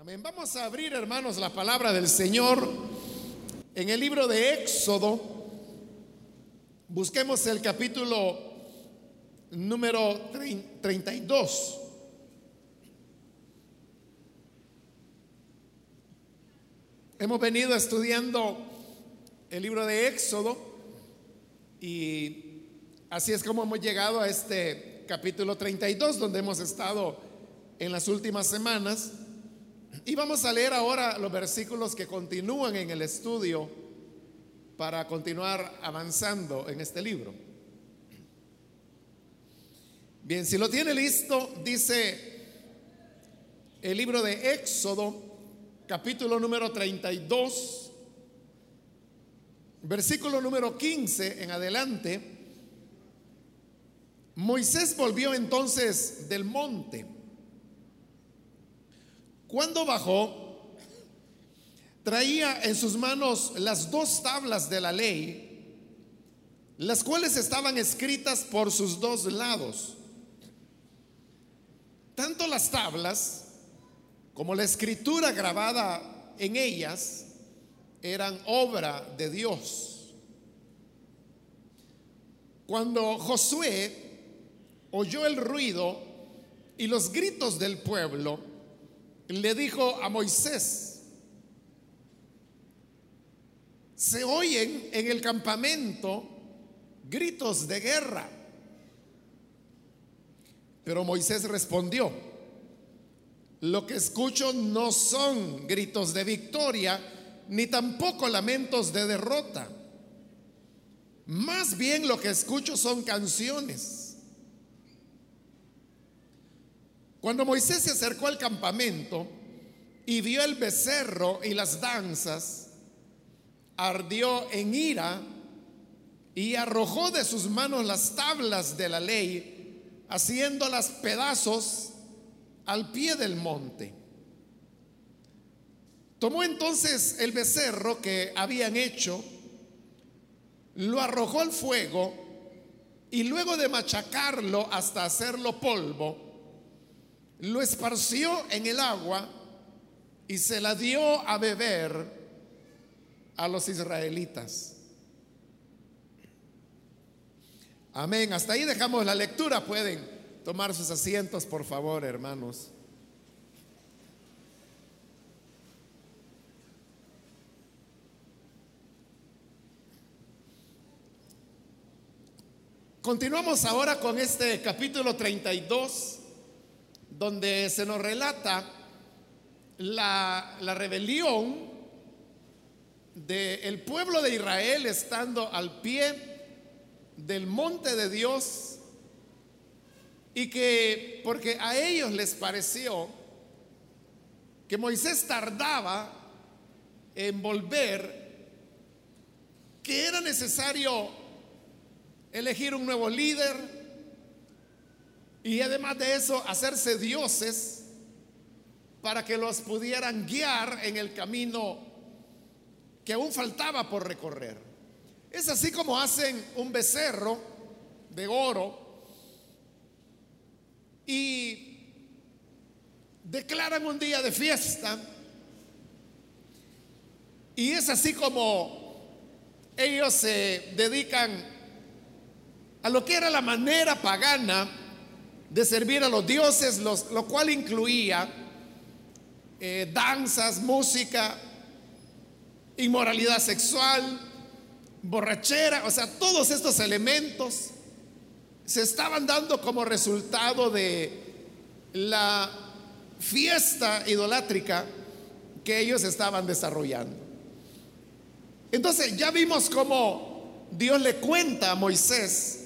Amén. Vamos a abrir, hermanos, la palabra del Señor en el libro de Éxodo. Busquemos el capítulo número 32. Hemos venido estudiando el libro de Éxodo y así es como hemos llegado a este capítulo 32 donde hemos estado en las últimas semanas. Y vamos a leer ahora los versículos que continúan en el estudio para continuar avanzando en este libro. Bien, si lo tiene listo, dice el libro de Éxodo, capítulo número 32, versículo número 15 en adelante. Moisés volvió entonces del monte. Cuando bajó, traía en sus manos las dos tablas de la ley, las cuales estaban escritas por sus dos lados. Tanto las tablas como la escritura grabada en ellas eran obra de Dios. Cuando Josué oyó el ruido y los gritos del pueblo, le dijo a Moisés, se oyen en el campamento gritos de guerra. Pero Moisés respondió, lo que escucho no son gritos de victoria, ni tampoco lamentos de derrota. Más bien lo que escucho son canciones Cuando Moisés se acercó al campamento y vio el becerro y las danzas, ardió en ira y arrojó de sus manos las tablas de la ley, haciéndolas pedazos al pie del monte. Tomó entonces el becerro que habían hecho, lo arrojó al fuego y luego de machacarlo hasta hacerlo polvo, lo esparció en el agua y se la dio a beber a los israelitas. Amén. Hasta ahí dejamos la lectura. Pueden tomar sus asientos, por favor, hermanos. Continuamos ahora con este capítulo 32 donde se nos relata la, rebelión del pueblo de Israel estando al pie del monte de Dios y que porque a ellos les pareció que Moisés tardaba en volver, que era necesario elegir un nuevo líder, y además de eso, hacerse dioses para que los pudieran guiar en el camino que aún faltaba por recorrer. Es así como hacen un becerro de oro y declaran un día de fiesta. Y es así como ellos se dedican a lo que era la manera pagana de servir a los dioses, lo cual incluía eh, danzas, música, inmoralidad sexual, borrachera, o sea, todos estos elementos se estaban dando como resultado de la fiesta idolátrica que ellos estaban desarrollando. Entonces ya vimos cómo Dios le cuenta a Moisés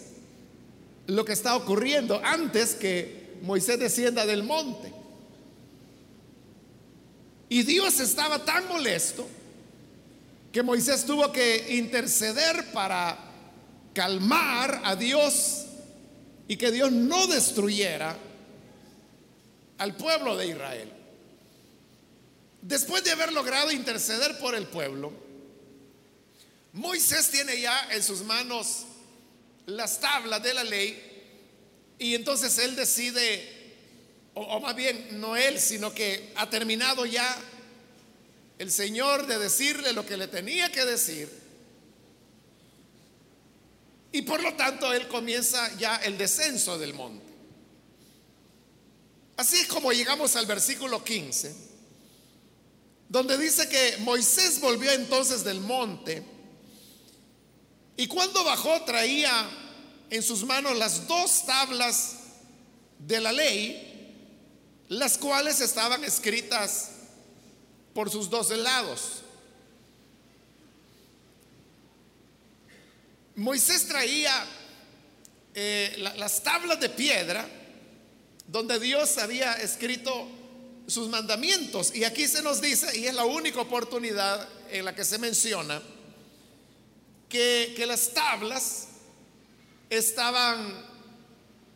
lo que está ocurriendo antes que Moisés descienda del monte. Y Dios estaba tan molesto que Moisés tuvo que interceder para calmar a Dios y que Dios no destruyera al pueblo de Israel. Después de haber logrado interceder por el pueblo, Moisés tiene ya en sus manos las tablas de la ley y entonces él decide o, más bien no él, sino que ha terminado ya el Señor de decirle lo que le tenía que decir. Y por lo tanto él comienza ya el descenso del monte. Así es como llegamos al versículo 15, donde dice que Moisés volvió entonces del monte y cuando bajó traía en sus manos las dos tablas de la ley, las cuales estaban escritas por sus dos lados. Moisés traía eh, la, las tablas de piedra donde Dios había escrito sus mandamientos. Y aquí se nos dice, y es la única oportunidad en la que se menciona, que, las tablas estaban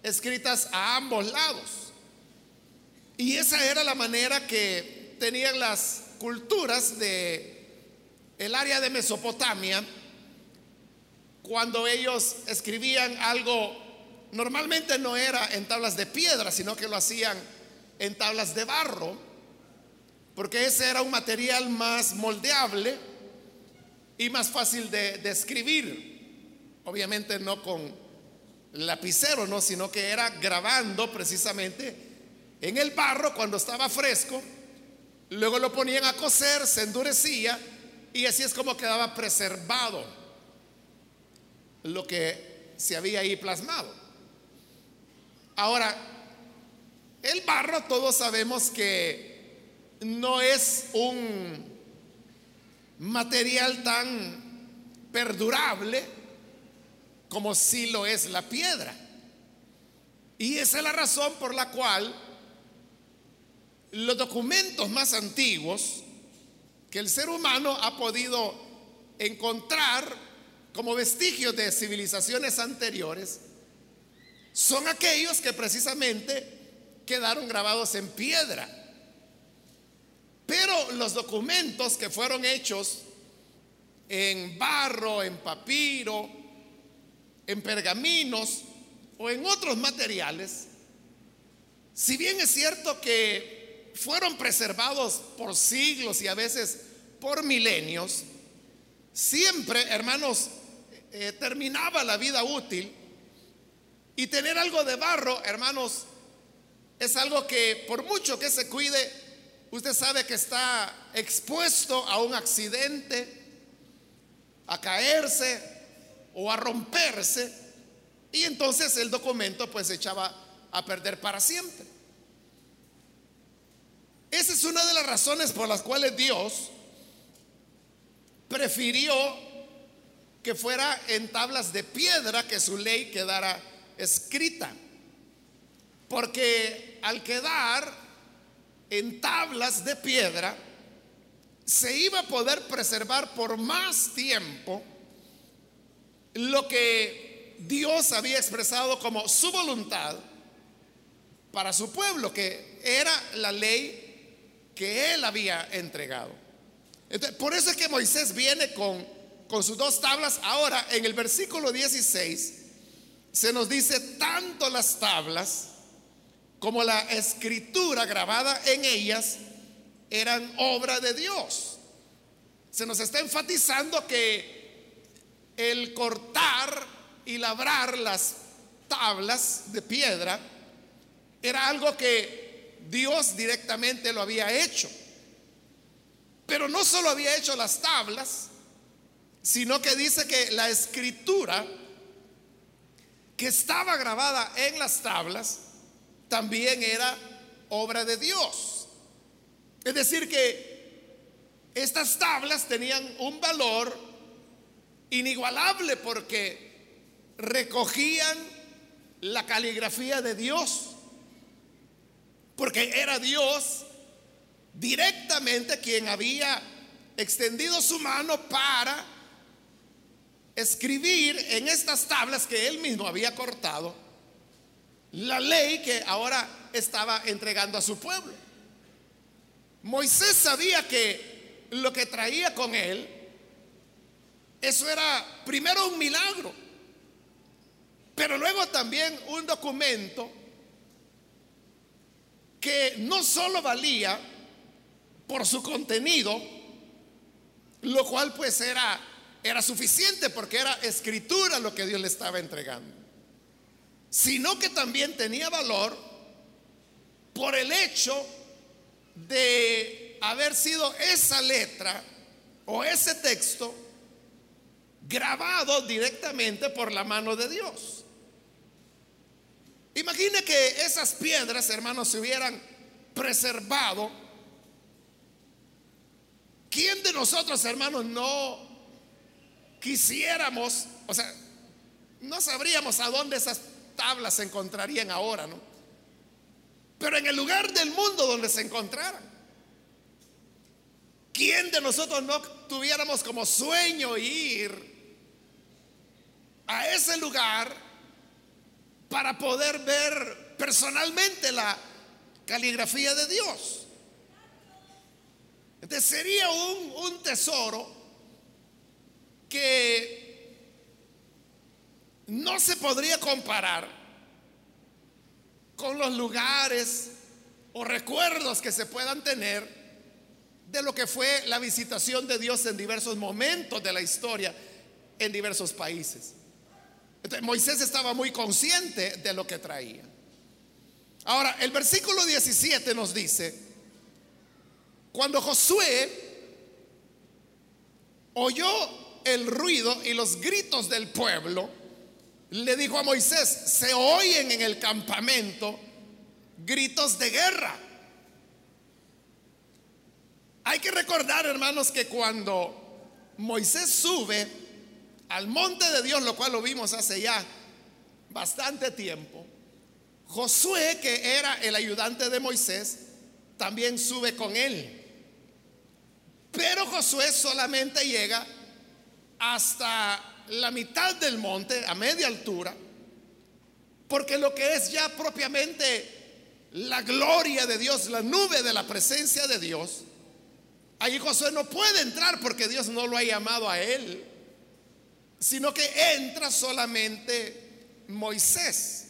escritas a ambos lados. Y esa era la manera que tenían las culturas de el área de Mesopotamia cuando ellos escribían algo normalmente no era en tablas de piedra, sino que lo hacían en tablas de barro, porque ese era un material más moldeable y más fácil de, de escribir. Obviamente no con lapicero, no, sino que era grabando precisamente en el barro cuando estaba fresco Luego lo ponían a cocer, se endurecía y así es como quedaba preservado lo que se había ahí plasmado. Ahora, el barro todos sabemos que no es un material tan perdurable como si lo es la piedra. Y esa es la razón por la cual los documentos más antiguos que el ser humano ha podido encontrar como vestigios de civilizaciones anteriores son aquellos que precisamente quedaron grabados en piedra. Pero los documentos que fueron hechos en barro, en papiro, en pergaminos o en otros materiales, si bien es cierto que fueron preservados por siglos y a veces por milenios, siempre, hermanos, eh, terminaba la vida útil. Y tener algo de barro, hermanos, es algo que por mucho que se cuide, usted sabe que está expuesto a un accidente, a caerse o a romperse, y entonces el documento pues se echaba a perder para siempre. Esa es una de las razones por las cuales Dios prefirió que fuera en tablas de piedra que su ley quedara escrita. Porque al quedar en tablas de piedra, se iba a poder preservar por más tiempo lo que Dios había expresado como su voluntad para su pueblo, que era la ley que él había entregado. por eso es que Moisés viene con, con sus dos tablas. Ahora, en el versículo 16, se nos dice tanto las tablas como la escritura grabada en ellas eran obra de Dios. Se nos está enfatizando que el cortar y labrar las tablas de piedra era algo que Dios directamente lo había hecho. Pero no solo había hecho las tablas, sino que dice que la escritura que estaba grabada en las tablas también era obra de Dios. Es decir, que estas tablas tenían un valor inigualable porque recogían la caligrafía de Dios porque era Dios directamente quien había extendido su mano para escribir en estas tablas que él mismo había cortado la ley que ahora estaba entregando a su pueblo. Moisés sabía que lo que traía con él, eso era primero un milagro, pero luego también un documento que no solo valía por su contenido, lo cual pues era, era suficiente porque era escritura lo que Dios le estaba entregando, sino que también tenía valor por el hecho de haber sido esa letra o ese texto grabado directamente por la mano de Dios. Imagine que esas piedras, hermanos, se hubieran preservado. ¿Quién de nosotros, hermanos, no quisiéramos, o sea, no sabríamos a dónde esas tablas se encontrarían ahora, ¿no? Pero en el lugar del mundo donde se encontraran. ¿Quién de nosotros no tuviéramos como sueño ir a ese lugar para poder ver personalmente la caligrafía de Dios. Entonces sería un, un tesoro que no se podría comparar con los lugares o recuerdos que se puedan tener de lo que fue la visitación de Dios en diversos momentos de la historia en diversos países. Moisés estaba muy consciente de lo que traía. Ahora, el versículo 17 nos dice, cuando Josué oyó el ruido y los gritos del pueblo, le dijo a Moisés, se oyen en el campamento gritos de guerra. Hay que recordar, hermanos, que cuando Moisés sube al monte de Dios, lo cual lo vimos hace ya bastante tiempo, Josué, que era el ayudante de Moisés, también sube con él. Pero Josué solamente llega hasta la mitad del monte, a media altura, porque lo que es ya propiamente la gloria de Dios, la nube de la presencia de Dios, ahí Josué no puede entrar porque Dios no lo ha llamado a él sino que entra solamente Moisés.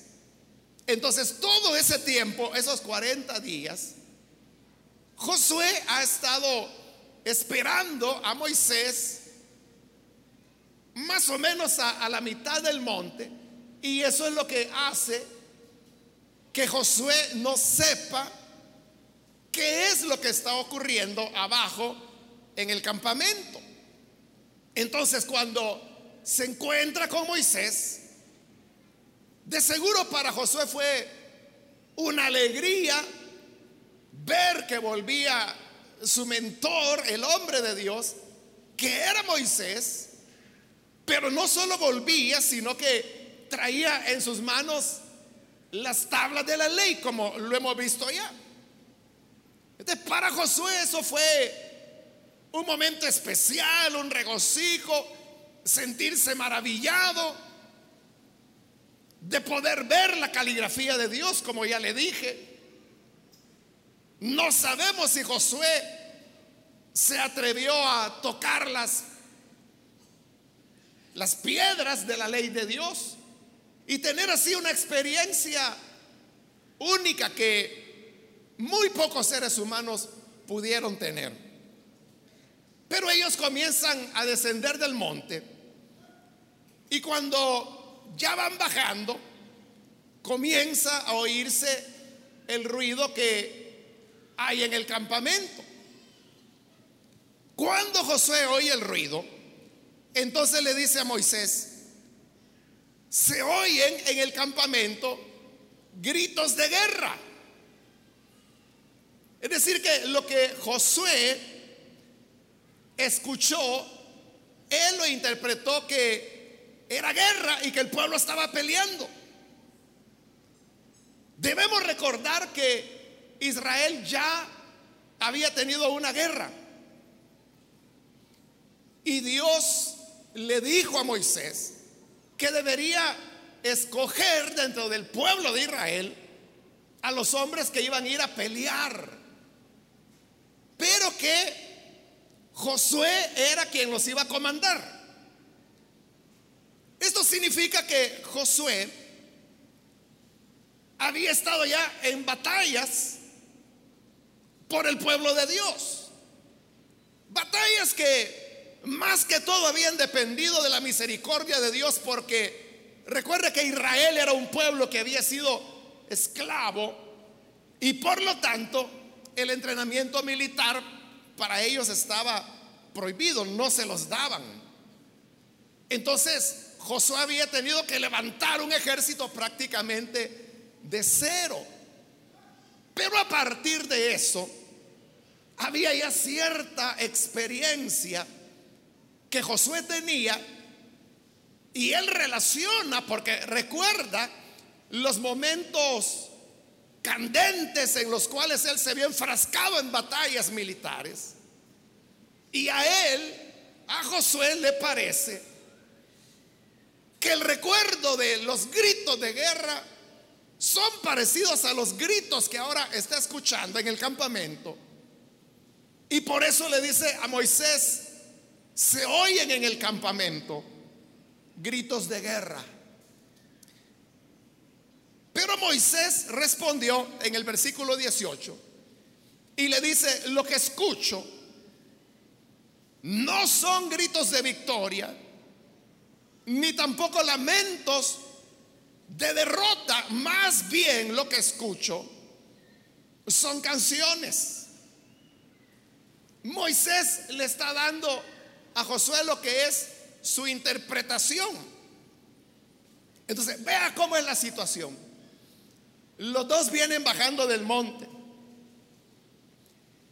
Entonces, todo ese tiempo, esos 40 días, Josué ha estado esperando a Moisés más o menos a, la mitad del monte, y eso es lo que hace que Josué no sepa qué es lo que está ocurriendo abajo en el campamento. Entonces, cuando se encuentra con Moisés, de seguro para Josué fue una alegría ver que volvía su mentor, el hombre de Dios, que era Moisés, pero no solo volvía, sino que traía en sus manos las tablas de la ley, como lo hemos visto ya. Entonces, para Josué eso fue un momento especial, un regocijo, sentirse maravillado de poder ver la caligrafía de Dios, como ya le dije. No sabemos si Josué se atrevió a tocar las, las piedras de la ley de Dios y tener así una experiencia única que muy pocos seres humanos pudieron tener. Pero ellos comienzan a descender del monte y cuando ya van bajando, comienza a oírse el ruido que hay en el campamento. Cuando Josué oye el ruido, entonces le dice a Moisés, se oyen en el campamento gritos de guerra. Es decir, que lo que Josué escuchó, él lo interpretó que era guerra y que el pueblo estaba peleando. Debemos recordar que Israel ya había tenido una guerra. Y Dios le dijo a Moisés que debería escoger dentro del pueblo de Israel a los hombres que iban a ir a pelear. Pero que Josué era quien los iba a comandar. Esto significa que Josué había estado ya en batallas por el pueblo de Dios. Batallas que más que todo habían dependido de la misericordia de Dios porque recuerde que Israel era un pueblo que había sido esclavo y por lo tanto el entrenamiento militar para ellos estaba prohibido, no se los daban. Entonces Josué había tenido que levantar un ejército prácticamente de cero. Pero a partir de eso, había ya cierta experiencia que Josué tenía y él relaciona, porque recuerda los momentos candentes en los cuales él se vio enfrascado en batallas militares. Y a él, a Josué le parece que el recuerdo de los gritos de guerra son parecidos a los gritos que ahora está escuchando en el campamento. Y por eso le dice a Moisés, se oyen en el campamento gritos de guerra. Pero Moisés respondió en el versículo 18 y le dice, lo que escucho no son gritos de victoria, ni tampoco lamentos de derrota, más bien lo que escucho son canciones. Moisés le está dando a Josué lo que es su interpretación. Entonces, vea cómo es la situación. Los dos vienen bajando del monte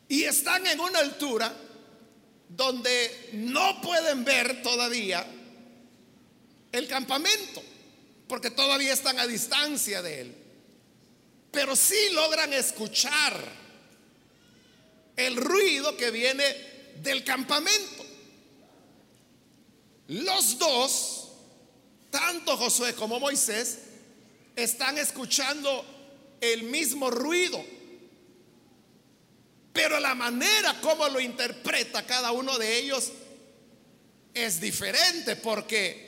y están en una altura donde no pueden ver todavía el campamento, porque todavía están a distancia de él. Pero sí logran escuchar el ruido que viene del campamento. Los dos, tanto Josué como Moisés, están escuchando el mismo ruido. Pero la manera como lo interpreta cada uno de ellos es diferente porque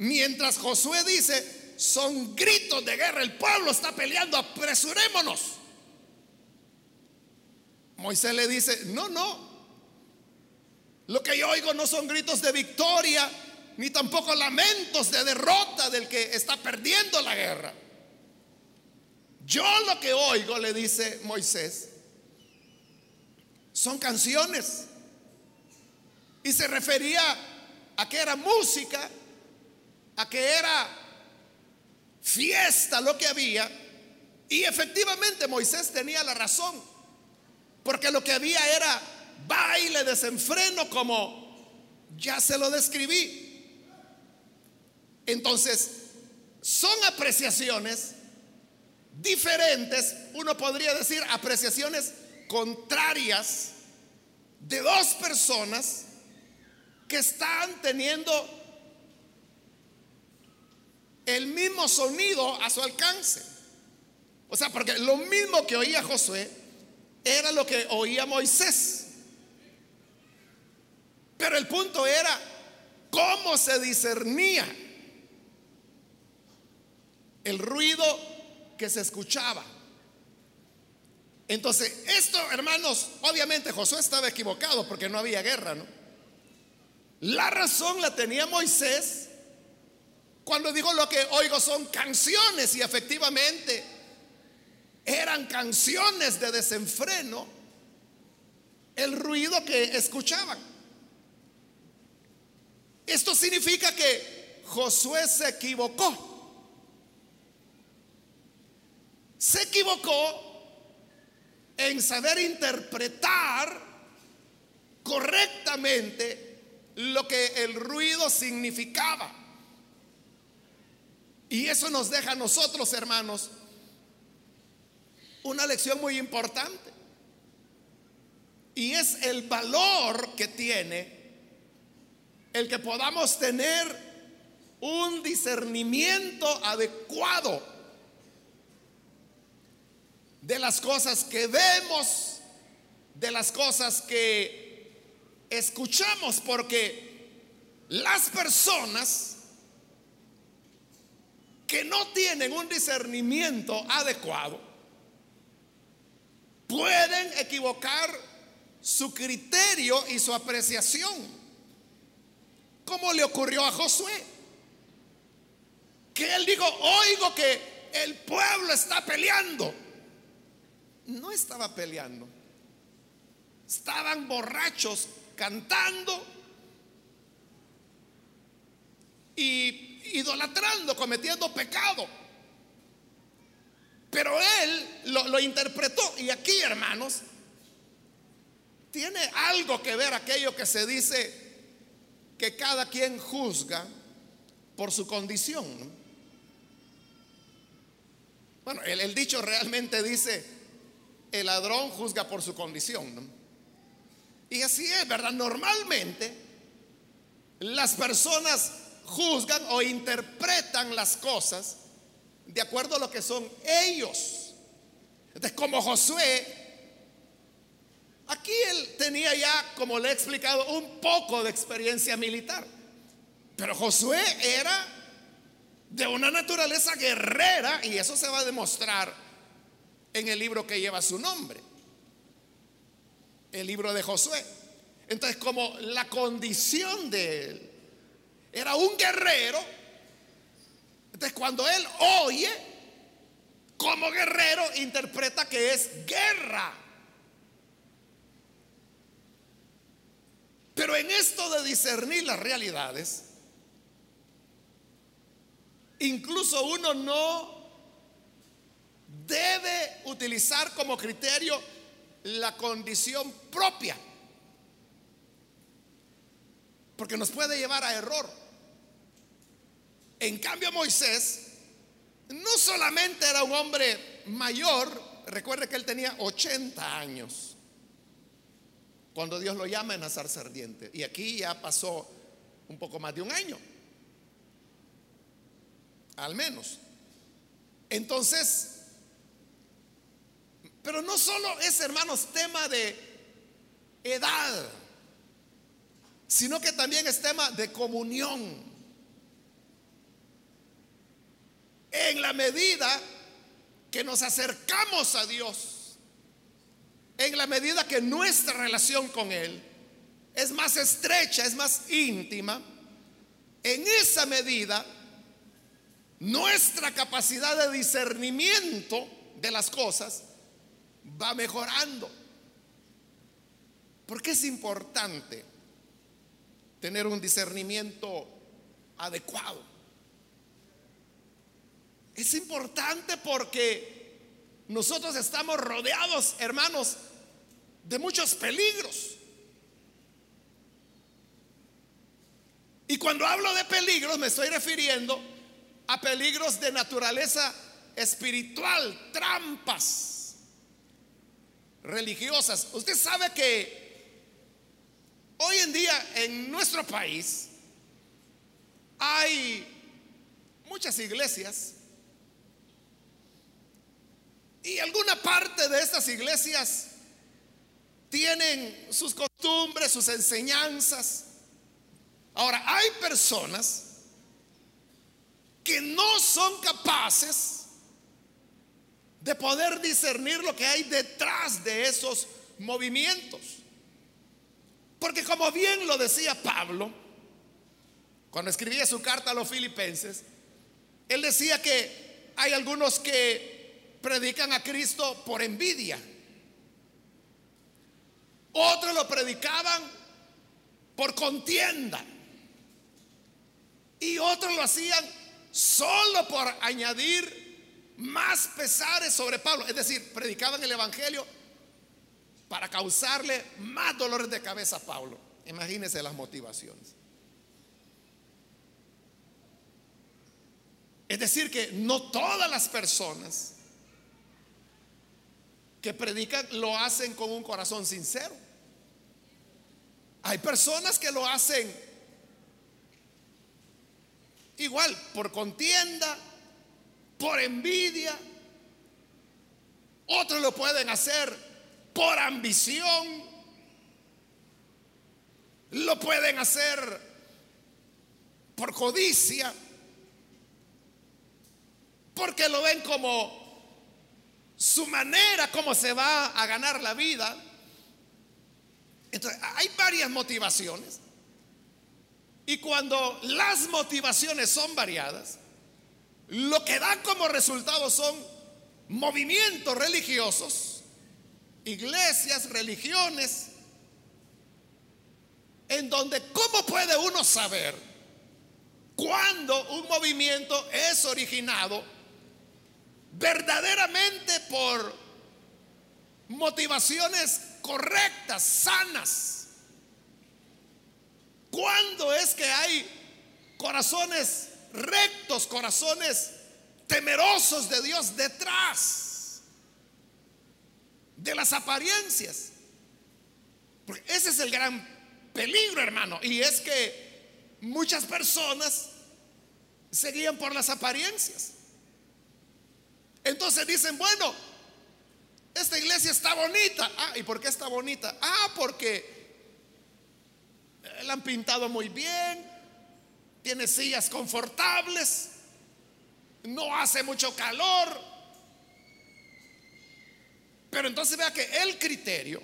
Mientras Josué dice, son gritos de guerra, el pueblo está peleando, apresurémonos. Moisés le dice, no, no, lo que yo oigo no son gritos de victoria, ni tampoco lamentos de derrota del que está perdiendo la guerra. Yo lo que oigo, le dice Moisés, son canciones. Y se refería a que era música a que era fiesta lo que había. Y efectivamente Moisés tenía la razón, porque lo que había era baile, desenfreno, como ya se lo describí. Entonces, son apreciaciones diferentes, uno podría decir apreciaciones contrarias de dos personas que están teniendo el mismo sonido a su alcance. O sea, porque lo mismo que oía Josué era lo que oía Moisés. Pero el punto era cómo se discernía el ruido que se escuchaba. Entonces, esto, hermanos, obviamente Josué estaba equivocado porque no había guerra, ¿no? La razón la tenía Moisés cuando digo lo que oigo son canciones y efectivamente eran canciones de desenfreno el ruido que escuchaban. Esto significa que Josué se equivocó. Se equivocó en saber interpretar correctamente lo que el ruido significaba. Y eso nos deja a nosotros, hermanos, una lección muy importante. Y es el valor que tiene el que podamos tener un discernimiento adecuado de las cosas que vemos, de las cosas que escuchamos, porque las personas que no tienen un discernimiento adecuado, pueden equivocar su criterio y su apreciación, como le ocurrió a Josué, que él dijo, oigo que el pueblo está peleando. No estaba peleando, estaban borrachos cantando y idolatrando, cometiendo pecado. Pero él lo, lo, interpretó. Y aquí, hermanos, tiene algo que ver aquello que se dice que cada quien juzga por su condición. Bueno, el, dicho realmente dice, el ladrón juzga por su condición. Y así es, ¿verdad? Normalmente las personas juzgan o interpretan las cosas de acuerdo a lo que son ellos. Entonces, como Josué, aquí él tenía ya, como le he explicado, un poco de experiencia militar. Pero Josué era de una naturaleza guerrera y eso se va a demostrar en el libro que lleva su nombre, el libro de Josué. Entonces, como la condición de él era un guerrero, entonces cuando él oye, como guerrero, interpreta que es guerra. Pero en esto de discernir las realidades, incluso uno no debe utilizar como criterio la condición propia, porque nos puede llevar a error. En cambio Moisés no solamente era un hombre mayor, recuerde que él tenía 80 años cuando Dios lo llama en azar ardiente. Y aquí ya pasó un poco más de un año. Al menos. Entonces, pero no solo es, hermanos, tema de edad, sino que también es tema de comunión. en la medida que nos acercamos a Dios, en la medida que nuestra relación con Él es más estrecha, es más íntima, en esa medida nuestra capacidad de discernimiento de las cosas va mejorando. Porque es importante tener un discernimiento adecuado. Es importante porque nosotros estamos rodeados, hermanos, de muchos peligros. Y cuando hablo de peligros me estoy refiriendo a peligros de naturaleza espiritual, trampas religiosas. Usted sabe que hoy en día en nuestro país hay muchas iglesias y alguna parte de estas iglesias tienen sus costumbres, sus enseñanzas. Ahora, hay personas que no son capaces de poder discernir lo que hay detrás de esos movimientos. Porque como bien lo decía Pablo, cuando escribía su carta a los filipenses, él decía que hay algunos que predican a Cristo por envidia. Otros lo predicaban por contienda. Y otros lo hacían solo por añadir más pesares sobre Pablo. Es decir, predicaban el Evangelio para causarle más dolores de cabeza a Pablo. Imagínense las motivaciones. Es decir, que no todas las personas que predican lo hacen con un corazón sincero. Hay personas que lo hacen igual por contienda, por envidia. Otros lo pueden hacer por ambición. Lo pueden hacer por codicia. Porque lo ven como su manera como se va a ganar la vida. Entonces, hay varias motivaciones. Y cuando las motivaciones son variadas, lo que dan como resultado son movimientos religiosos, iglesias, religiones, en donde, ¿cómo puede uno saber cuando un movimiento es originado verdaderamente por motivaciones correctas, sanas. ¿Cuándo es que hay corazones rectos, corazones temerosos de Dios detrás de las apariencias? Porque ese es el gran peligro, hermano. Y es que muchas personas se guían por las apariencias. Entonces dicen, bueno, esta iglesia está bonita. Ah, ¿y por qué está bonita? Ah, porque la han pintado muy bien, tiene sillas confortables, no hace mucho calor. Pero entonces vea que el criterio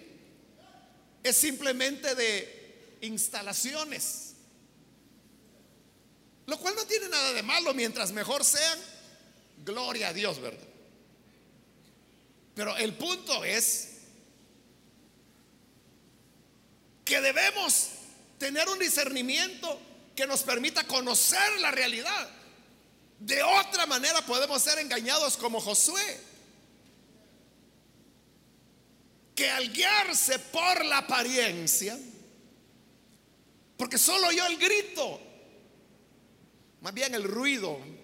es simplemente de instalaciones. Lo cual no tiene nada de malo mientras mejor sean Gloria a Dios, ¿verdad? Pero el punto es que debemos tener un discernimiento que nos permita conocer la realidad. De otra manera podemos ser engañados como Josué, que al guiarse por la apariencia, porque solo oyó el grito, más bien el ruido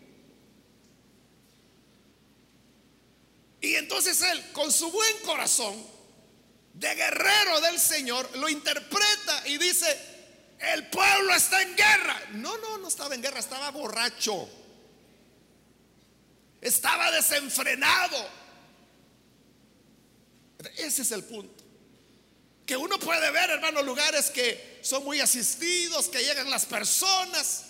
Y entonces él, con su buen corazón, de guerrero del Señor, lo interpreta y dice, el pueblo está en guerra. No, no, no estaba en guerra, estaba borracho. Estaba desenfrenado. Ese es el punto. Que uno puede ver, hermano, lugares que son muy asistidos, que llegan las personas.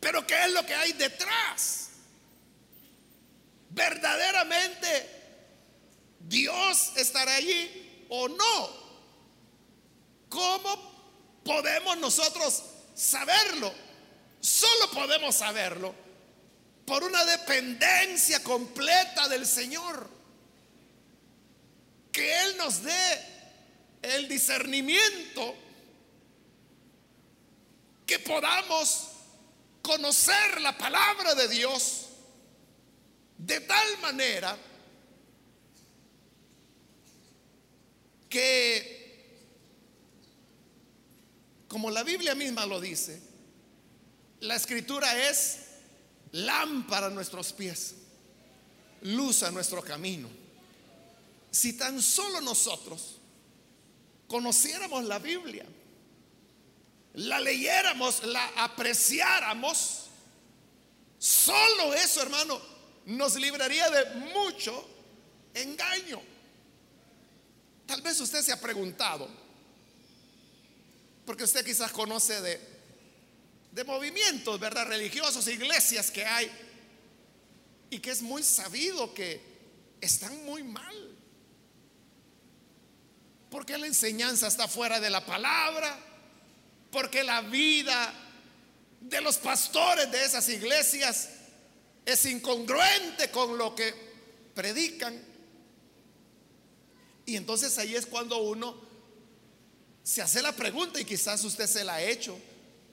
Pero ¿qué es lo que hay detrás? Verdaderamente Dios estará allí o no. ¿Cómo podemos nosotros saberlo? Solo podemos saberlo por una dependencia completa del Señor. Que Él nos dé el discernimiento que podamos conocer la palabra de Dios de tal manera que, como la Biblia misma lo dice, la escritura es lámpara a nuestros pies, luz a nuestro camino. Si tan solo nosotros conociéramos la Biblia, la leyéramos, la apreciáramos, solo eso, hermano, nos libraría de mucho engaño. Tal vez usted se ha preguntado, porque usted quizás conoce de, de movimientos, ¿verdad? Religiosos, iglesias que hay, y que es muy sabido que están muy mal. Porque la enseñanza está fuera de la palabra, porque la vida de los pastores de esas iglesias es incongruente con lo que predican. Y entonces ahí es cuando uno se hace la pregunta y quizás usted se la ha hecho.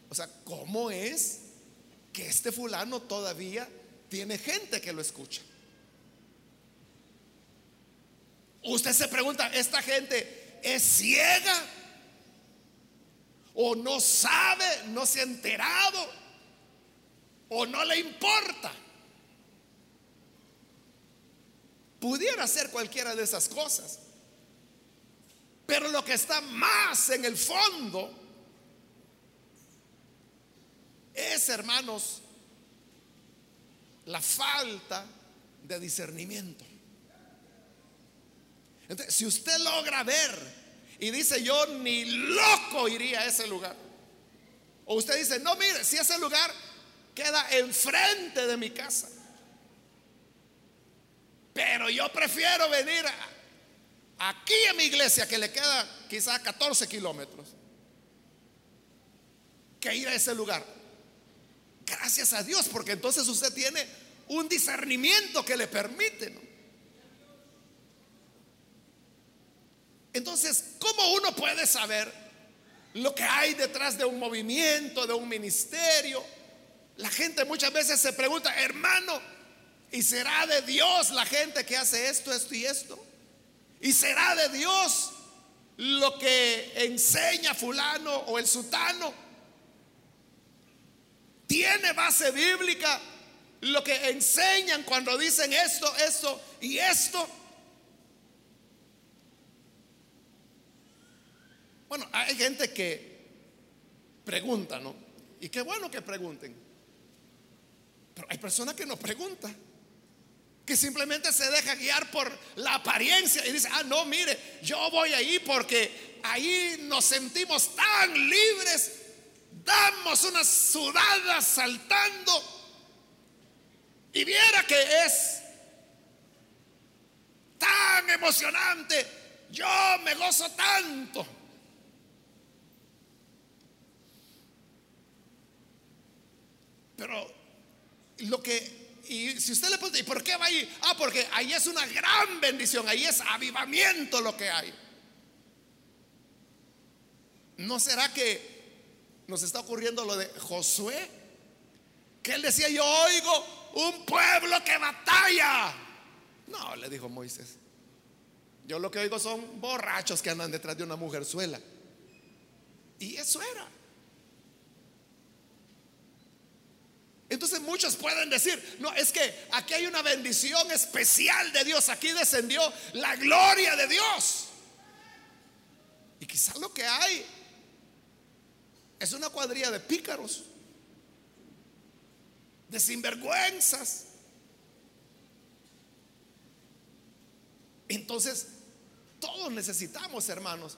O sea, ¿cómo es que este fulano todavía tiene gente que lo escucha? Usted se pregunta, ¿esta gente es ciega? ¿O no sabe, no se ha enterado? ¿O no le importa? Pudiera ser cualquiera de esas cosas. Pero lo que está más en el fondo es, hermanos, la falta de discernimiento. Entonces, si usted logra ver y dice, yo ni loco iría a ese lugar. O usted dice, no, mire, si ese lugar queda enfrente de mi casa. Pero yo prefiero venir aquí a mi iglesia, que le queda quizás 14 kilómetros, que ir a ese lugar. Gracias a Dios, porque entonces usted tiene un discernimiento que le permite. Entonces, ¿cómo uno puede saber lo que hay detrás de un movimiento, de un ministerio? La gente muchas veces se pregunta, hermano, ¿y será de Dios la gente que hace esto, esto y esto? ¿Y será de Dios lo que enseña fulano o el sutano? ¿Tiene base bíblica lo que enseñan cuando dicen esto, esto y esto? Bueno, hay gente que pregunta, ¿no? Y qué bueno que pregunten. Pero hay personas que no preguntan. Que simplemente se deja guiar por la apariencia y dice, ah, no, mire, yo voy ahí porque ahí nos sentimos tan libres, damos unas sudadas saltando. Y viera que es tan emocionante, yo me gozo tanto. Pero lo que, y si usted le pregunta, ¿y por qué va ahí? Ah, porque ahí es una gran bendición, ahí es avivamiento lo que hay. ¿No será que nos está ocurriendo lo de Josué? Que él decía, yo oigo un pueblo que batalla. No, le dijo Moisés. Yo lo que oigo son borrachos que andan detrás de una mujerzuela. Y eso era. Entonces muchos pueden decir, no, es que aquí hay una bendición especial de Dios, aquí descendió la gloria de Dios. Y quizás lo que hay es una cuadrilla de pícaros, de sinvergüenzas. Entonces, todos necesitamos, hermanos,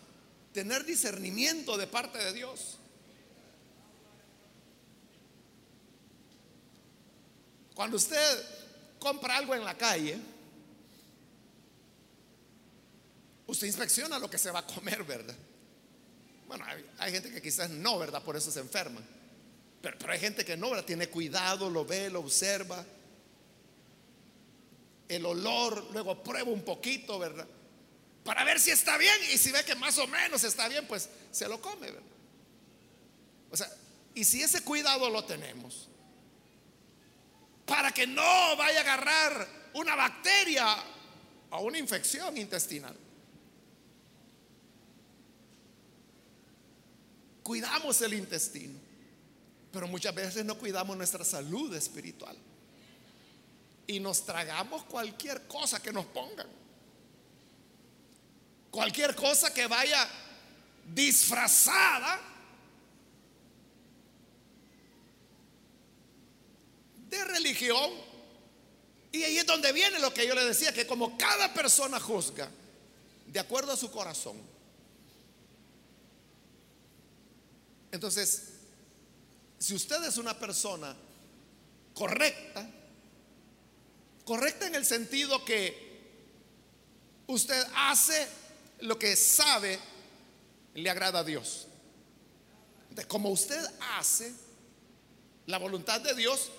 tener discernimiento de parte de Dios. Cuando usted compra algo en la calle, usted inspecciona lo que se va a comer, ¿verdad? Bueno, hay, gente que quizás no, ¿verdad? Por eso se enferma. Pero, pero hay gente que no, ¿verdad? Tiene cuidado, lo ve, lo observa. El olor, luego prueba un poquito, ¿verdad? Para ver si está bien y si ve que más o menos está bien, pues se lo come, ¿verdad? O sea, y si ese cuidado lo tenemos, para que no vaya a agarrar una bacteria o una infección intestinal. Cuidamos el intestino, pero muchas veces no cuidamos nuestra salud espiritual. Y nos tragamos cualquier cosa que nos pongan. Cualquier cosa que vaya disfrazada de religión. Y ahí es donde viene lo que yo le decía, que como cada persona juzga de acuerdo a su corazón. Entonces, si usted es una persona correcta, correcta en el sentido que usted hace lo que sabe le agrada a Dios. Como usted hace la voluntad de Dios,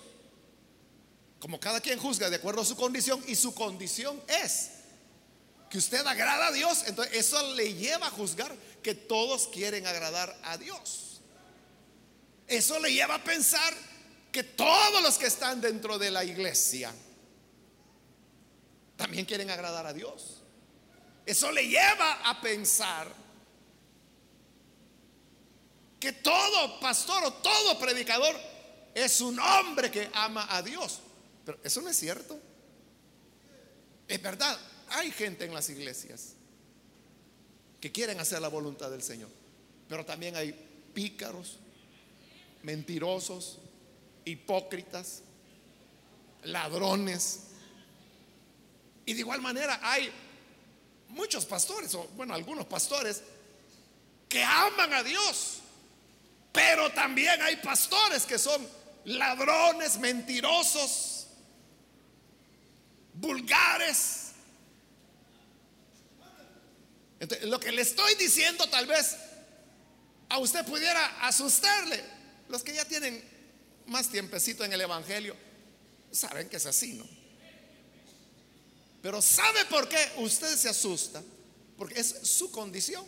como cada quien juzga de acuerdo a su condición y su condición es que usted agrada a Dios, entonces eso le lleva a juzgar que todos quieren agradar a Dios. Eso le lleva a pensar que todos los que están dentro de la iglesia también quieren agradar a Dios. Eso le lleva a pensar que todo pastor o todo predicador es un hombre que ama a Dios. Pero eso no es cierto. Es verdad, hay gente en las iglesias que quieren hacer la voluntad del Señor. Pero también hay pícaros, mentirosos, hipócritas, ladrones. Y de igual manera hay muchos pastores, o bueno, algunos pastores, que aman a Dios. Pero también hay pastores que son ladrones, mentirosos, vulgares. lo que le estoy diciendo tal vez a usted pudiera asustarle. Los que ya tienen más tiempecito en el Evangelio saben que es así, ¿no? Pero ¿sabe por qué usted se asusta? Porque es su condición.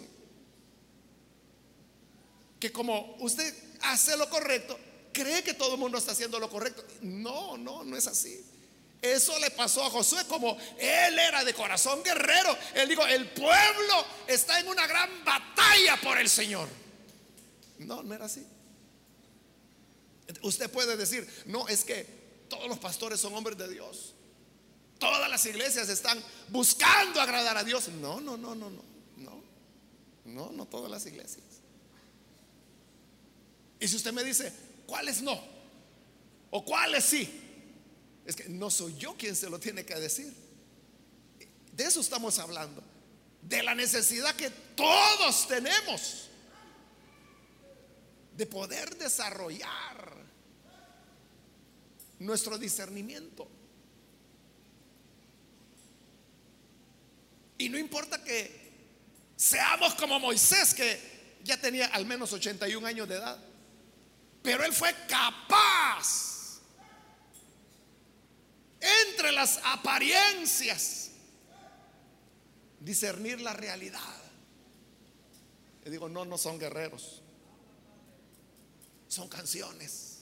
Que como usted hace lo correcto, cree que todo el mundo está haciendo lo correcto. No, no, no es así. Eso le pasó a Josué como él era de corazón guerrero. Él dijo, el pueblo está en una gran batalla por el Señor. No, no era así. Usted puede decir, no, es que todos los pastores son hombres de Dios. Todas las iglesias están buscando agradar a Dios. No, no, no, no, no. No, no, no todas las iglesias. Y si usted me dice, ¿cuáles no? ¿O cuáles sí? Es que no soy yo quien se lo tiene que decir. De eso estamos hablando. De la necesidad que todos tenemos de poder desarrollar nuestro discernimiento. Y no importa que seamos como Moisés, que ya tenía al menos 81 años de edad. Pero él fue capaz entre las apariencias discernir la realidad. Y digo, no, no son guerreros, son canciones.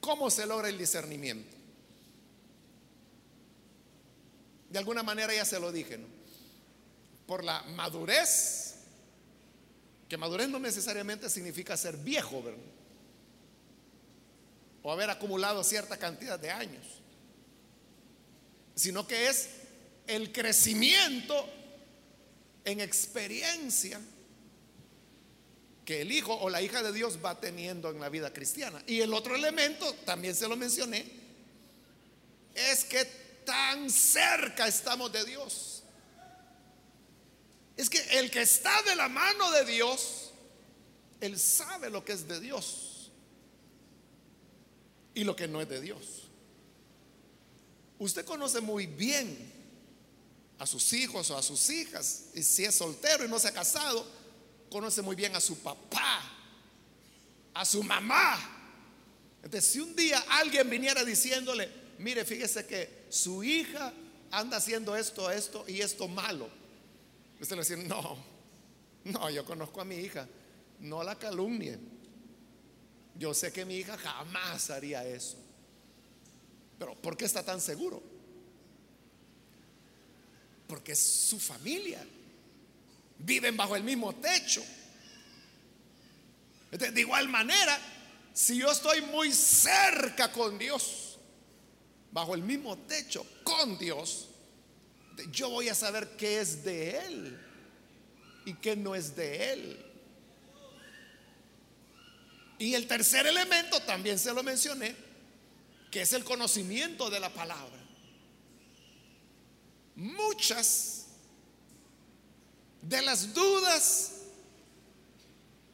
¿Cómo se logra el discernimiento? De alguna manera ya se lo dije, ¿no? Por la madurez que madurez no necesariamente significa ser viejo, ¿verdad? O haber acumulado cierta cantidad de años, sino que es el crecimiento en experiencia que el hijo o la hija de Dios va teniendo en la vida cristiana. Y el otro elemento, también se lo mencioné, es que tan cerca estamos de Dios. Es que el que está de la mano de Dios, él sabe lo que es de Dios y lo que no es de Dios. Usted conoce muy bien a sus hijos o a sus hijas, y si es soltero y no se ha casado, conoce muy bien a su papá, a su mamá. Entonces, si un día alguien viniera diciéndole, mire, fíjese que su hija anda haciendo esto, esto y esto malo, Usted le dice, no, no, yo conozco a mi hija, no la calumnie. Yo sé que mi hija jamás haría eso. Pero ¿por qué está tan seguro? Porque es su familia. Viven bajo el mismo techo. de igual manera, si yo estoy muy cerca con Dios, bajo el mismo techo con Dios, yo voy a saber qué es de Él y qué no es de Él. Y el tercer elemento también se lo mencioné, que es el conocimiento de la palabra. Muchas de las dudas,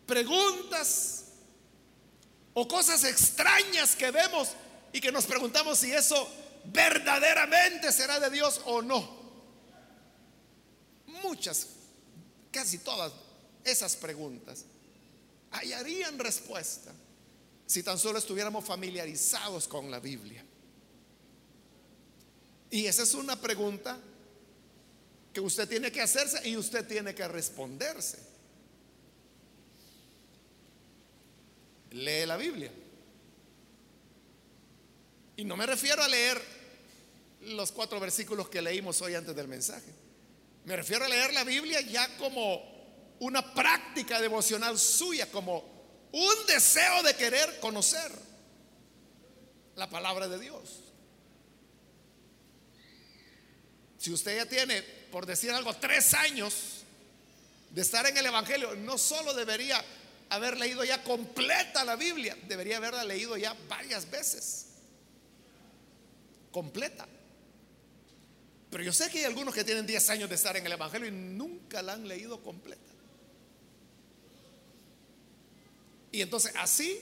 preguntas o cosas extrañas que vemos y que nos preguntamos si eso verdaderamente será de Dios o no muchas, casi todas esas preguntas hallarían respuesta si tan solo estuviéramos familiarizados con la Biblia. Y esa es una pregunta que usted tiene que hacerse y usted tiene que responderse. Lee la Biblia. Y no me refiero a leer los cuatro versículos que leímos hoy antes del mensaje. Me refiero a leer la Biblia ya como una práctica devocional suya, como un deseo de querer conocer la palabra de Dios. Si usted ya tiene, por decir algo, tres años de estar en el Evangelio, no solo debería haber leído ya completa la Biblia, debería haberla leído ya varias veces. Completa. Pero yo sé que hay algunos que tienen 10 años de estar en el Evangelio y nunca la han leído completa. Y entonces así,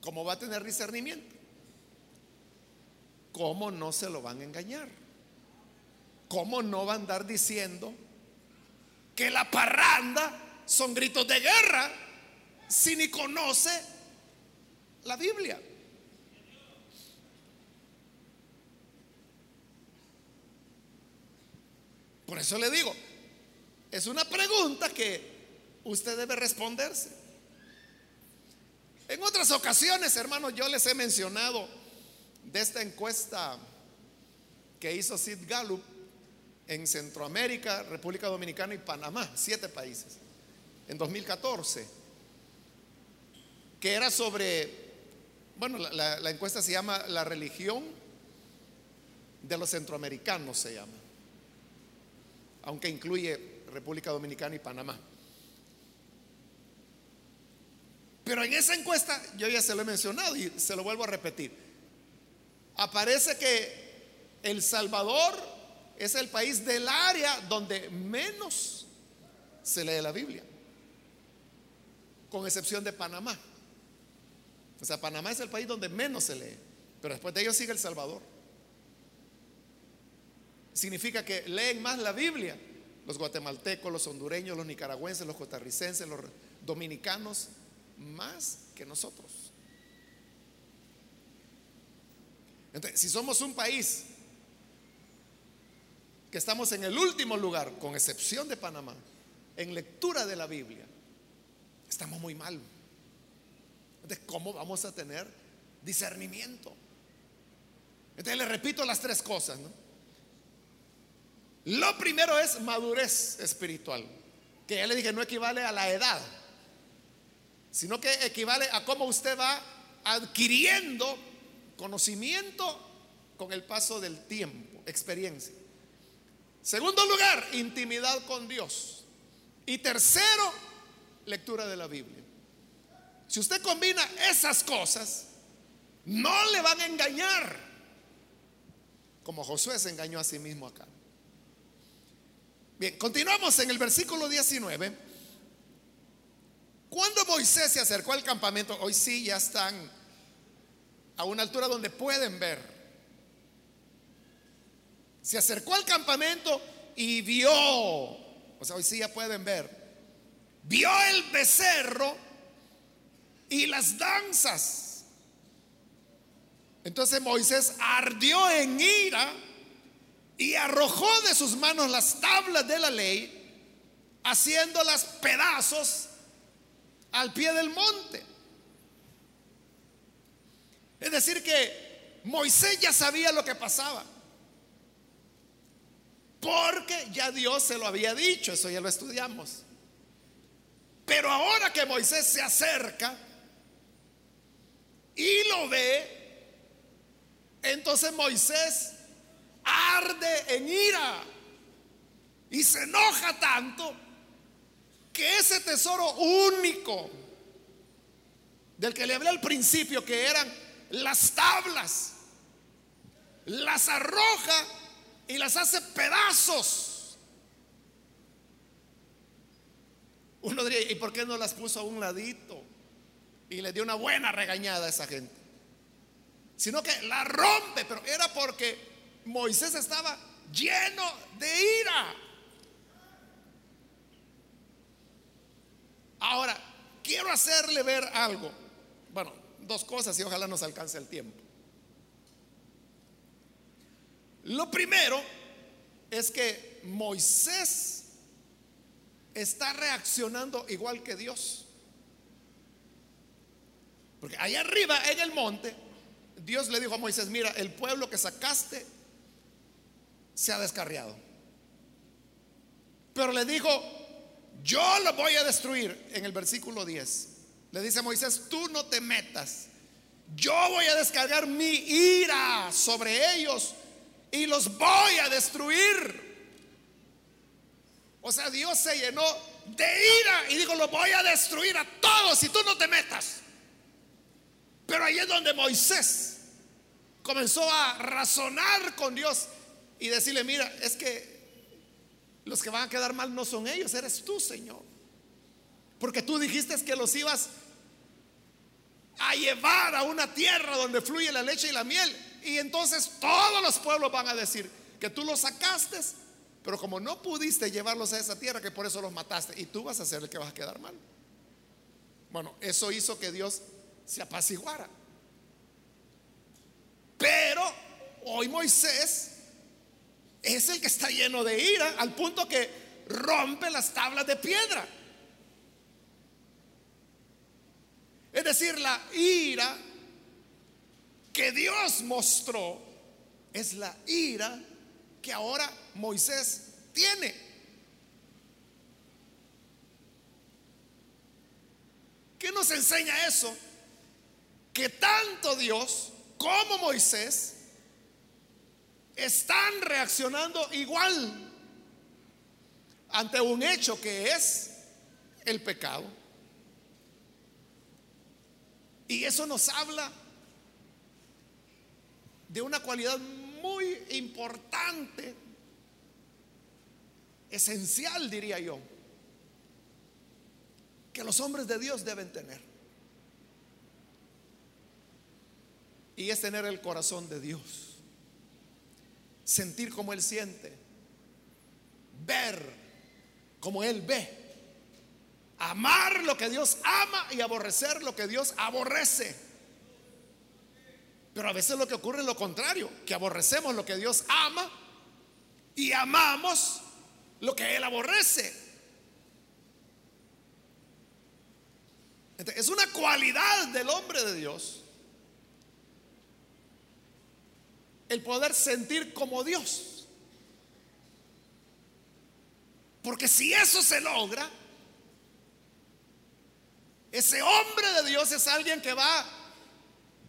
como va a tener discernimiento, ¿cómo no se lo van a engañar? ¿Cómo no va a andar diciendo que la parranda son gritos de guerra si ni conoce la Biblia? Por eso le digo, es una pregunta que usted debe responderse. En otras ocasiones, hermanos, yo les he mencionado de esta encuesta que hizo Sid Gallup en Centroamérica, República Dominicana y Panamá, siete países, en 2014, que era sobre, bueno, la, la encuesta se llama La religión de los centroamericanos, se llama, aunque incluye República Dominicana y Panamá. Pero en esa encuesta, yo ya se lo he mencionado y se lo vuelvo a repetir, aparece que El Salvador es el país del área donde menos se lee la Biblia, con excepción de Panamá. O sea, Panamá es el país donde menos se lee, pero después de ellos sigue El Salvador. Significa que leen más la Biblia los guatemaltecos, los hondureños, los nicaragüenses, los costarricenses, los dominicanos, más que nosotros. Entonces, si somos un país que estamos en el último lugar, con excepción de Panamá, en lectura de la Biblia, estamos muy mal. Entonces, ¿cómo vamos a tener discernimiento? Entonces, le repito las tres cosas. Lo primero es madurez espiritual, que ya le dije, no equivale a la edad sino que equivale a cómo usted va adquiriendo conocimiento con el paso del tiempo, experiencia. Segundo lugar, intimidad con Dios. Y tercero, lectura de la Biblia. Si usted combina esas cosas, no le van a engañar, como Josué se engañó a sí mismo acá. Bien, continuamos en el versículo 19. Cuando Moisés se acercó al campamento, hoy sí ya están a una altura donde pueden ver. Se acercó al campamento y vio, o sea, hoy sí ya pueden ver, vio el becerro y las danzas. Entonces Moisés ardió en ira y arrojó de sus manos las tablas de la ley, haciéndolas pedazos al pie del monte. Es decir, que Moisés ya sabía lo que pasaba. Porque ya Dios se lo había dicho, eso ya lo estudiamos. Pero ahora que Moisés se acerca y lo ve, entonces Moisés arde en ira y se enoja tanto que ese tesoro único del que le hablé al principio, que eran las tablas, las arroja y las hace pedazos. Uno diría, ¿y por qué no las puso a un ladito? Y le dio una buena regañada a esa gente. Sino que la rompe, pero era porque Moisés estaba lleno de ira. Ahora, quiero hacerle ver algo. Bueno, dos cosas y ojalá nos alcance el tiempo. Lo primero es que Moisés está reaccionando igual que Dios. Porque allá arriba en el monte, Dios le dijo a Moisés, mira, el pueblo que sacaste se ha descarriado. Pero le dijo, yo lo voy a destruir en el versículo 10. Le dice a Moisés, tú no te metas. Yo voy a descargar mi ira sobre ellos y los voy a destruir. O sea, Dios se llenó de ira y dijo, lo voy a destruir a todos si tú no te metas. Pero ahí es donde Moisés comenzó a razonar con Dios y decirle, mira, es que los que van a quedar mal no son ellos, eres tú, Señor. Porque tú dijiste que los ibas a llevar a una tierra donde fluye la leche y la miel. Y entonces todos los pueblos van a decir que tú los sacaste, pero como no pudiste llevarlos a esa tierra, que por eso los mataste, y tú vas a ser el que vas a quedar mal. Bueno, eso hizo que Dios se apaciguara. Pero hoy Moisés es el que está lleno de ira al punto que rompe las tablas de piedra. Es decir, la ira que Dios mostró es la ira que ahora Moisés tiene. ¿Qué nos enseña eso? Que tanto Dios como Moisés están reaccionando igual ante un hecho que es el pecado. Y eso nos habla de una cualidad muy importante, esencial diría yo, que los hombres de Dios deben tener. Y es tener el corazón de Dios, sentir como Él siente, ver como Él ve Amar lo que Dios ama y aborrecer lo que Dios aborrece. Pero a veces lo que ocurre es lo contrario, que aborrecemos lo que Dios ama y amamos lo que Él aborrece. es una cualidad del hombre de Dios el poder sentir como Dios. Porque si eso se logra, ese hombre de Dios es alguien que va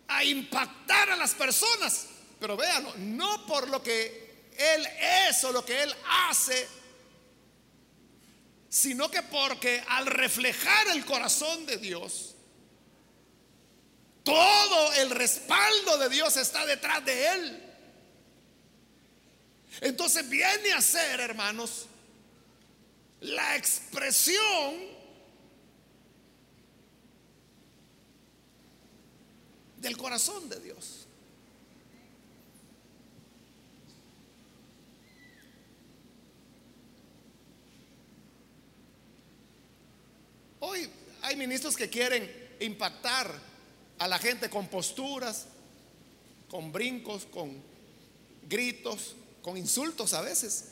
a impactar a las personas. Pero véanlo, no por lo que Él es o lo que Él hace, sino que porque al reflejar el corazón de Dios, todo el respaldo de Dios está detrás de Él. Entonces viene a ser, hermanos, la expresión del corazón de Dios. Hoy hay ministros que quieren impactar a la gente con posturas, con brincos, con gritos, con insultos a veces.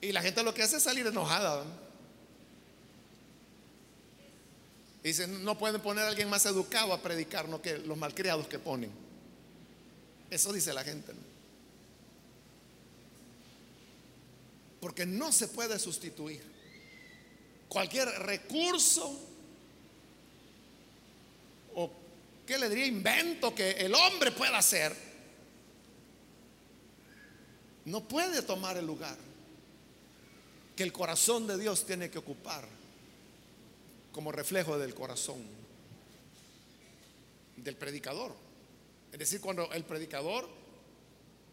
Y la gente lo que hace es salir enojada. Dicen, no pueden poner a alguien más educado a predicar, no que los malcriados que ponen. Eso dice la gente. Porque no se puede sustituir. Cualquier recurso o, ¿qué le diría? Invento que el hombre pueda hacer, no puede tomar el lugar que el corazón de Dios tiene que ocupar como reflejo del corazón del predicador. Es decir, cuando el predicador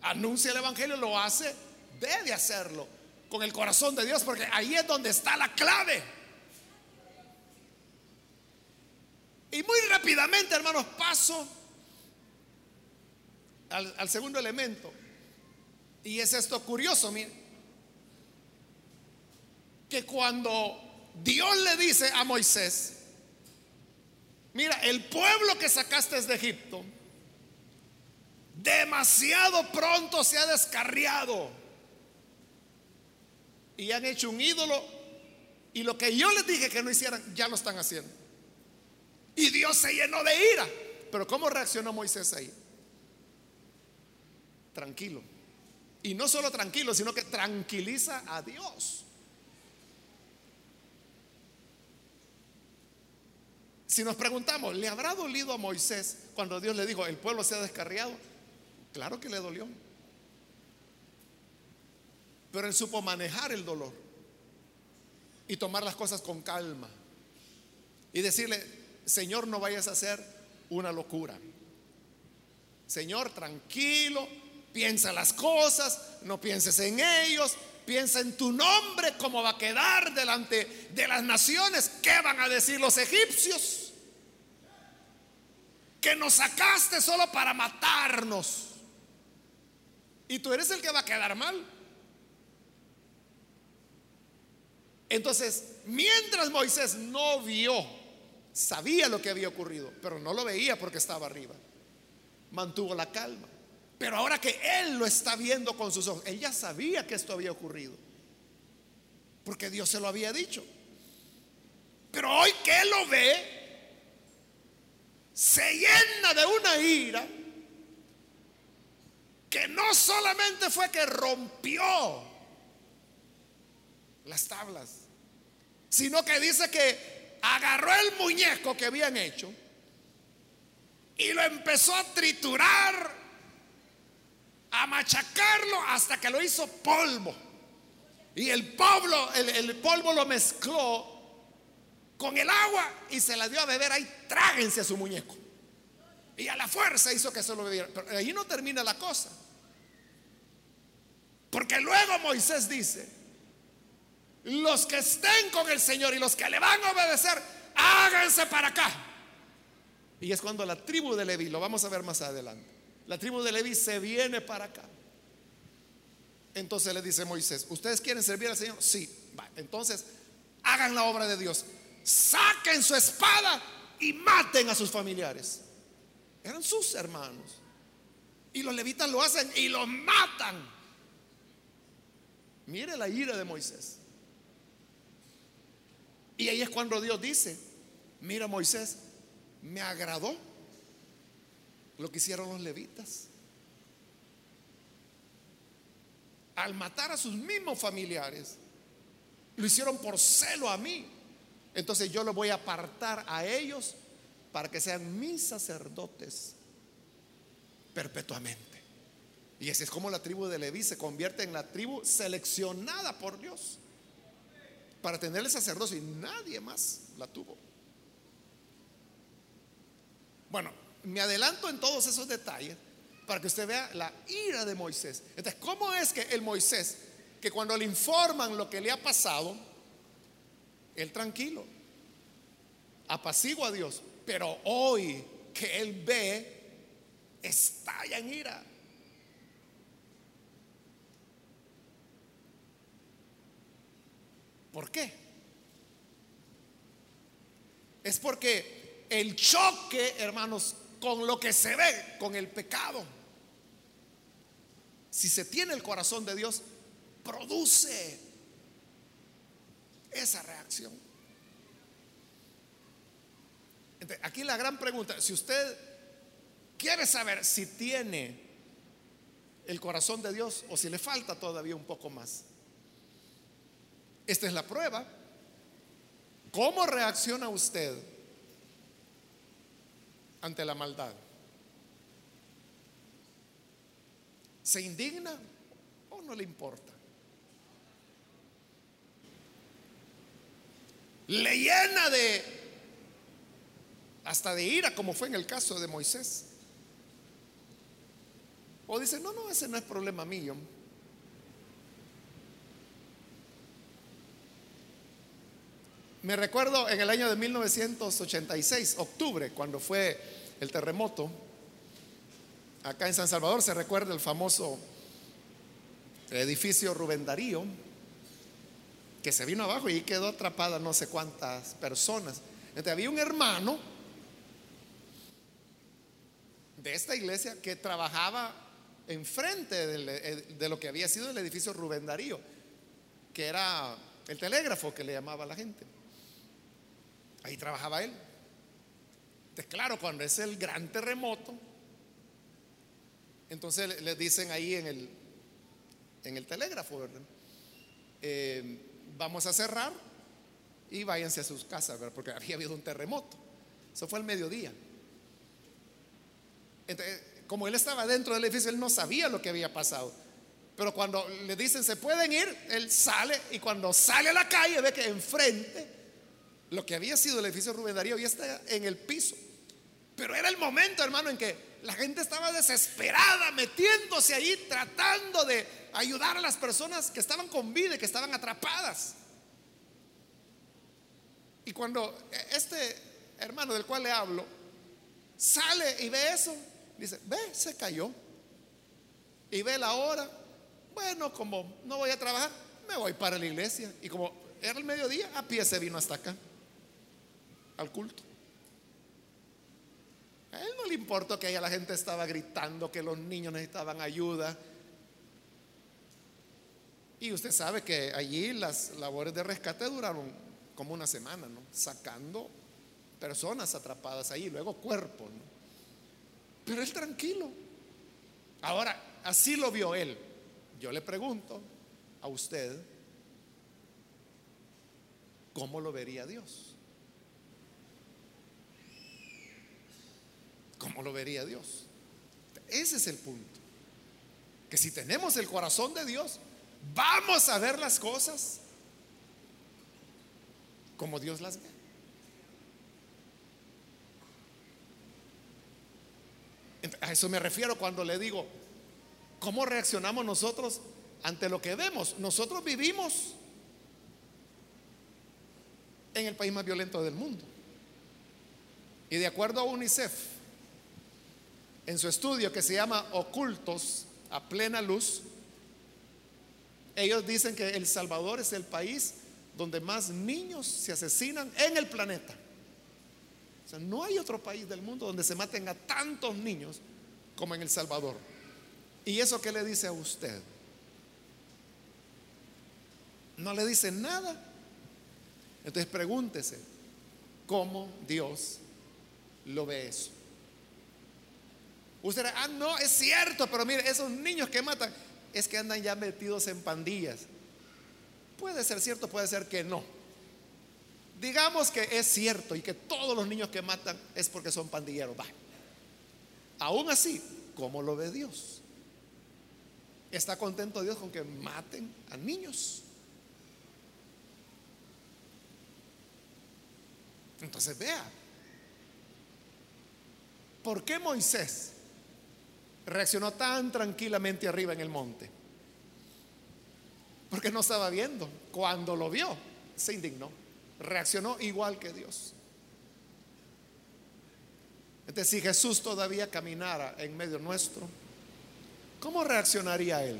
anuncia el Evangelio, lo hace, debe hacerlo con el corazón de Dios, porque ahí es donde está la clave. Y muy rápidamente, hermanos, paso al, segundo elemento. Y es esto curioso, miren, que cuando Dios le dice a Moisés, mira, el pueblo que sacaste de Egipto, demasiado pronto se ha descarriado y han hecho un ídolo y lo que yo les dije que no hicieran, ya lo están haciendo. Y Dios se llenó de ira. Pero ¿cómo reaccionó Moisés ahí? Tranquilo. Y no solo tranquilo, sino que tranquiliza a Dios. Si nos preguntamos, ¿le habrá dolido a Moisés cuando Dios le dijo, el pueblo se ha descarriado? Claro que le dolió. Pero él supo manejar el dolor y tomar las cosas con calma. Y decirle, Señor, no vayas a hacer una locura. Señor, tranquilo, piensa las cosas, no pienses en ellos, piensa en tu nombre, cómo va a quedar delante de las naciones, qué van a decir los egipcios. que nos sacaste solo para matarnos. Y tú eres el que va a quedar mal. Entonces, mientras Moisés no vio, sabía lo que había ocurrido, pero no lo veía porque estaba arriba. Mantuvo la calma. Pero ahora que él lo está viendo con sus ojos, él ya sabía que esto había ocurrido. Porque Dios se lo había dicho. Pero hoy que él lo ve, se llena de una ira que no solamente fue que rompió las tablas, sino que dice que agarró el muñeco que habían hecho y lo empezó a triturar, a machacarlo hasta que lo hizo polvo. Y el polvo, el, polvo lo mezcló con el agua y se la dio a beber. Ahí tráguense a su muñeco. Y a la fuerza hizo que se lo bebiera. Pero ahí no termina la cosa. Porque luego Moisés dice, los que estén con el Señor y los que le van a obedecer, háganse para acá. Y es cuando la tribu de Leví, lo vamos a ver más adelante, la tribu de Leví se viene para acá. Entonces le dice Moisés, ¿ustedes quieren servir al Señor? Sí, entonces hagan la obra de Dios saquen su espada y maten a sus familiares. Eran sus hermanos. Y los levitas lo hacen y los matan. Mire la ira de Moisés. Y ahí es cuando Dios dice, mira Moisés, me agradó lo que hicieron los levitas. Al matar a sus mismos familiares, lo hicieron por celo a mí. Entonces yo lo voy a apartar a ellos para que sean mis sacerdotes perpetuamente. Y así es como la tribu de Leví se convierte en la tribu seleccionada por Dios para tenerle sacerdocio y nadie más la tuvo. Bueno, me adelanto en todos esos detalles para que usted vea la ira de Moisés. Entonces, ¿cómo es que el Moisés, que cuando le informan lo que le ha pasado, él tranquilo, apacigua a Dios, pero hoy que él ve, estalla en ira. ¿Por qué? Es porque el choque, hermanos, con lo que se ve, con el pecado, si se tiene el corazón de Dios, produce esa reacción. aquí la gran pregunta, si usted quiere saber si tiene el corazón de Dios o si le falta todavía un poco más, esta es la prueba. ¿Cómo reacciona usted ante la maldad? ¿Se indigna o no le importa? le llena de hasta de ira, como fue en el caso de Moisés. O dice, no, no, ese no es problema mío. Me recuerdo en el año de 1986, octubre, cuando fue el terremoto, acá en San Salvador se recuerda el famoso edificio Rubén Darío, que se vino abajo y quedó atrapada no sé cuántas personas. Entonces había un hermano de esta iglesia que trabajaba enfrente eh, de lo que había sido el edificio Rubén Darío, que era el telégrafo que le llamaba a la gente. Ahí trabajaba él. Entonces, claro, cuando es el gran terremoto, entonces le dicen ahí en el, en el telégrafo. Eh, vamos a cerrar y váyanse a sus casas, porque había habido un terremoto. Eso fue al mediodía. Entonces, como él estaba dentro del edificio, él no sabía lo que había pasado. Pero cuando le dicen se pueden ir, él sale y cuando sale a la calle ve que enfrente lo que había sido el edificio Rubén Darío ya está en el piso. Pero era el momento, hermano, en que la gente estaba desesperada, metiéndose ahí, tratando de ayudar a las personas que estaban con vida y que estaban atrapadas. Y cuando este hermano del cual le hablo Sale y ve eso. Dice, ve, se cayó. Y ve la hora. Bueno, como no voy a trabajar, me voy para la iglesia. Y como era el mediodía, a pie se vino hasta acá, al culto. A él no le importó que ahí la gente estaba gritando, que los niños necesitaban ayuda. Y usted sabe que allí las labores de rescate duraron como una semana, ¿no? Sacando personas atrapadas ahí, luego cuerpos, ¿no? Pero él tranquilo. Ahora, así lo vio él. Yo le pregunto a usted, ¿cómo lo vería Dios? ¿Cómo lo vería Dios? Ese es el punto. Que si tenemos el corazón de Dios, vamos a ver las cosas como Dios las ve. A eso me refiero cuando le digo, ¿cómo reaccionamos nosotros ante lo que vemos? Nosotros vivimos en el país más violento del mundo. Y de acuerdo a UNICEF, en su estudio que se llama Ocultos a plena luz, ellos dicen que El Salvador es el país donde más niños se asesinan en el planeta. O sea, no hay otro país del mundo donde se maten a tantos niños como en El Salvador. ¿Y eso qué le dice a usted? No le dice nada. Entonces pregúntese, ¿cómo Dios lo ve eso? Usted ah, no, es cierto, pero mire, esos niños que matan es que andan ya metidos en pandillas. Puede ser cierto, puede ser que no. Digamos que es cierto y que todos los niños que matan es porque son pandilleros. Va. Aún así, ¿cómo lo ve Dios? ¿Está contento Dios con que maten a niños? Entonces vea, ¿por qué Moisés reaccionó tan tranquilamente arriba en el monte? Porque no estaba viendo. Cuando lo vio, se indignó. Reaccionó igual que Dios. Entonces, si Jesús todavía caminara en medio nuestro, ¿cómo reaccionaría él?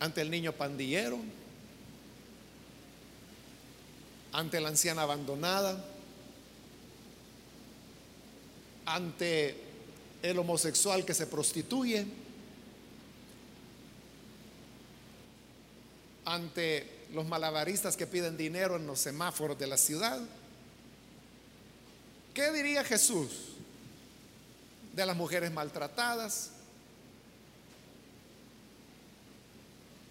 Ante el niño pandillero, ante la anciana abandonada, ante el homosexual que se prostituye, ante los malabaristas que piden dinero en los semáforos de la ciudad. ¿Qué diría Jesús de las mujeres maltratadas?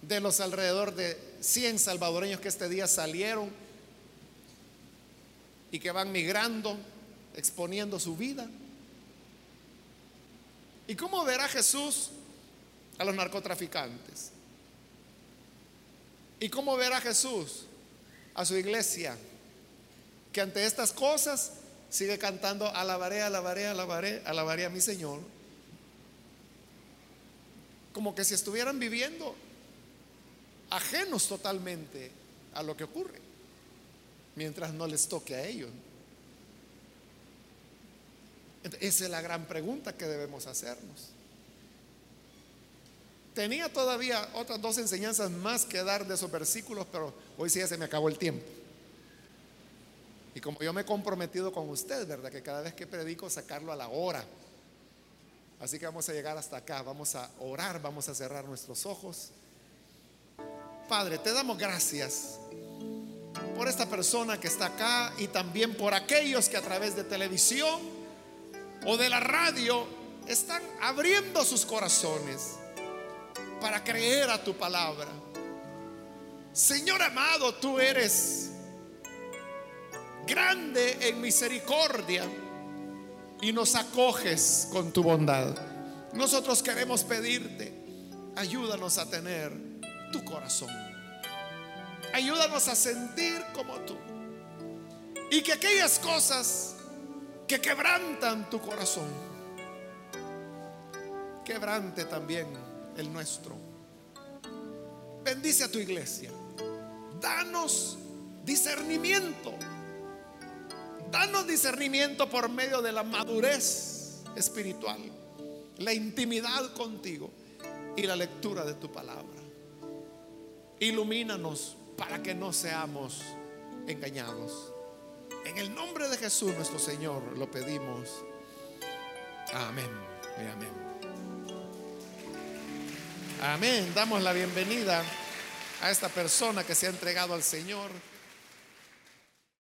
De los alrededor de 100 salvadoreños que este día salieron y que van migrando, exponiendo su vida. ¿Y cómo verá Jesús a los narcotraficantes? ¿Y cómo verá Jesús a su iglesia? Que ante estas cosas sigue cantando, alabaré, alabaré, alabaré, alabaré a mi Señor. Como que si estuvieran viviendo ajenos totalmente a lo que ocurre, mientras no les toque a ellos. Esa es la gran pregunta que debemos hacernos. Tenía todavía otras dos enseñanzas más que dar de esos versículos, pero hoy sí ya se me acabó el tiempo. Y como yo me he comprometido con usted, ¿verdad? Que cada vez que predico sacarlo a la hora. Así que vamos a llegar hasta acá, vamos a orar, vamos a cerrar nuestros ojos. Padre, te damos gracias por esta persona que está acá y también por aquellos que a través de televisión o de la radio están abriendo sus corazones para creer a tu palabra. Señor amado, tú eres grande en misericordia y nos acoges con tu bondad. Nosotros queremos pedirte, ayúdanos a tener tu corazón. Ayúdanos a sentir como tú. Y que aquellas cosas que quebrantan tu corazón, quebrante también el nuestro. Bendice a tu iglesia. Danos discernimiento. Danos discernimiento por medio de la madurez espiritual, la intimidad contigo y la lectura de tu palabra. Ilumínanos para que no seamos engañados. En el nombre de Jesús nuestro Señor lo pedimos. Amén y amén. Amén. Damos la bienvenida a esta persona que se ha entregado al Señor.